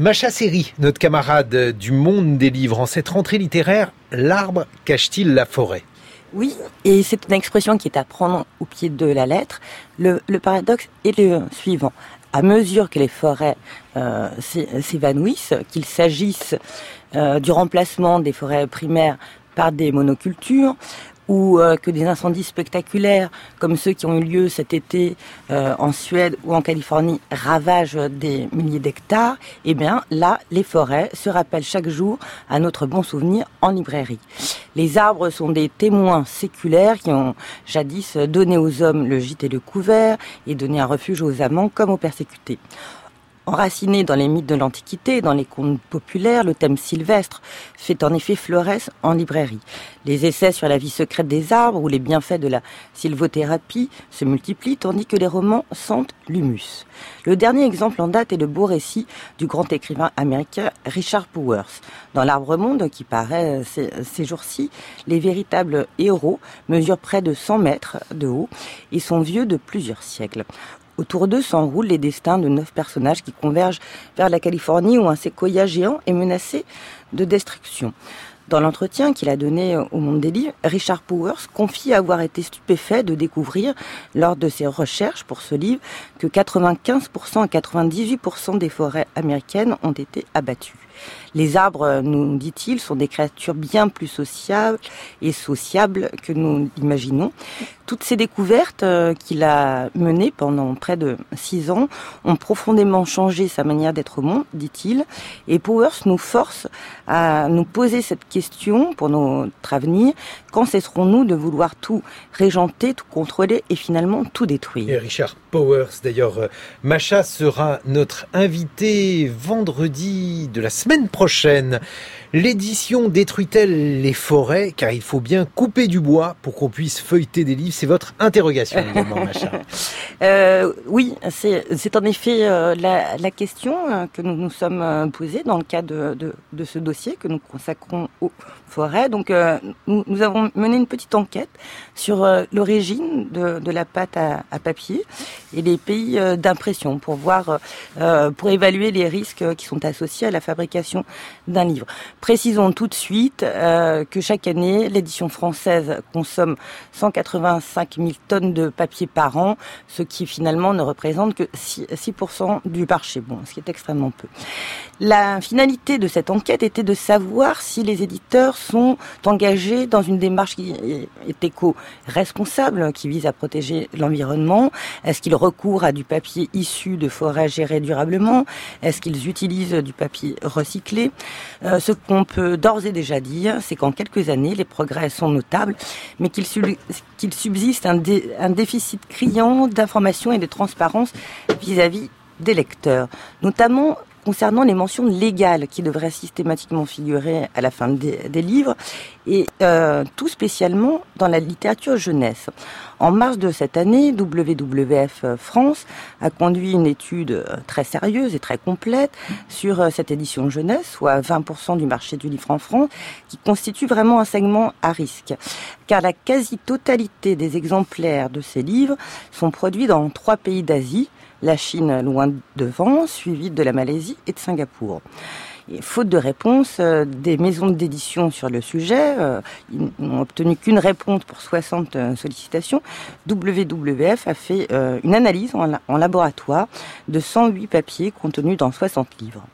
Macha Seri, notre camarade du monde des livres, en cette rentrée littéraire, l'arbre cache-t-il la forêt? Oui, et c'est une expression qui est à prendre au pied de la lettre. Le, paradoxe est le suivant. À mesure que les forêts euh, s'évanouissent, qu'il s'agisse euh, du remplacement des forêts primaires par des monocultures, ou euh, que des incendies spectaculaires comme ceux qui ont eu lieu cet été euh, en Suède ou en Californie ravagent des milliers d'hectares, eh bien là, les forêts se rappellent chaque jour à notre bon souvenir en librairie. Les arbres sont des témoins séculaires qui ont jadis donné aux hommes le gîte et le couvert et donné un refuge aux amants comme aux persécutés. Enraciné dans les mythes de l'Antiquité dans les contes populaires, le thème sylvestre fait en effet florès en librairie. Les essais sur la vie secrète des arbres ou les bienfaits de la sylvothérapie se multiplient tandis que les romans sentent l'humus. Le dernier exemple en date est le beau récit du grand écrivain américain Richard Powers. Dans L'Arbre Monde, qui paraît ces jours-ci, les véritables héros mesurent près de 100 mètres de haut et sont vieux de plusieurs siècles. Autour d'eux s'enroulent les destins de neuf personnages qui convergent vers la Californie où un séquoia géant est menacé de destruction. Dans l'entretien qu'il a donné au Monde des Livres, Richard Powers confie avoir été stupéfait de découvrir, lors de ses recherches pour ce livre, que 95% à 98% des forêts américaines ont été abattues. Les arbres, nous dit-il, sont des créatures bien plus sociables et sociables que nous l'imaginons. Toutes ces découvertes euh, qu'il a menées pendant près de six ans ont profondément changé sa manière d'être au monde, dit-il. Et Powers nous force à nous poser cette question pour notre avenir. Quand cesserons-nous de vouloir tout régenter, tout contrôler et finalement tout détruire? Et Richard Powers, d'ailleurs, euh, Macha sera notre invité vendredi de la semaine prochaine. L'édition détruit-elle les forêts? Car il faut bien couper du bois pour qu'on puisse feuilleter des livres. C'est votre interrogation également, Macha. Euh, oui, c'est en effet euh, la, la, question euh, que nous nous sommes euh, posées dans le cadre de, de, de, ce dossier que nous consacrons aux forêts. Donc, nous, nous, avons mené une petite enquête sur l'origine de, la pâte à, papier et les pays d'impression pour voir, pour évaluer les risques qui sont associés à la fabrication d'un livre. Précisons tout de suite euh, que chaque année, l'édition française consomme 185 000 tonnes de papier par an, ce qui finalement ne représente que 6%, 6 du marché, bon, ce qui est extrêmement peu. La finalité de cette enquête était de savoir si les éditeurs sont engagés dans une démarche qui est éco-responsable, qui vise à protéger l'environnement. Est-ce qu'ils recourent à du papier issu de forêts gérées durablement? Est-ce qu'ils utilisent du papier recyclé? Euh, Ce qu'on peut d'ores et déjà dire, c'est qu'en quelques années, les progrès sont notables, mais qu'il subsiste un, un déficit criant d'information et de transparence vis-à-vis des lecteurs, notamment concernant les mentions légales qui devraient systématiquement figurer à la fin des, livres, et euh, tout spécialement dans la littérature jeunesse. En mars de cette année, WWF France a conduit une étude euh, très sérieuse et très complète sur euh, cette édition jeunesse, soit 20% du marché du livre en France, qui constitue vraiment un segment à risque. Car la quasi-totalité des exemplaires de ces livres sont produits dans trois pays d'Asie, la Chine loin devant, suivie de la Malaisie et de Singapour. Faute de réponse, euh, des maisons d'édition sur le sujet, euh, n'ont obtenu qu'une réponse pour 60 euh, sollicitations. WWF a fait une analyse en, en laboratoire de 108 papiers contenus dans 60 livres.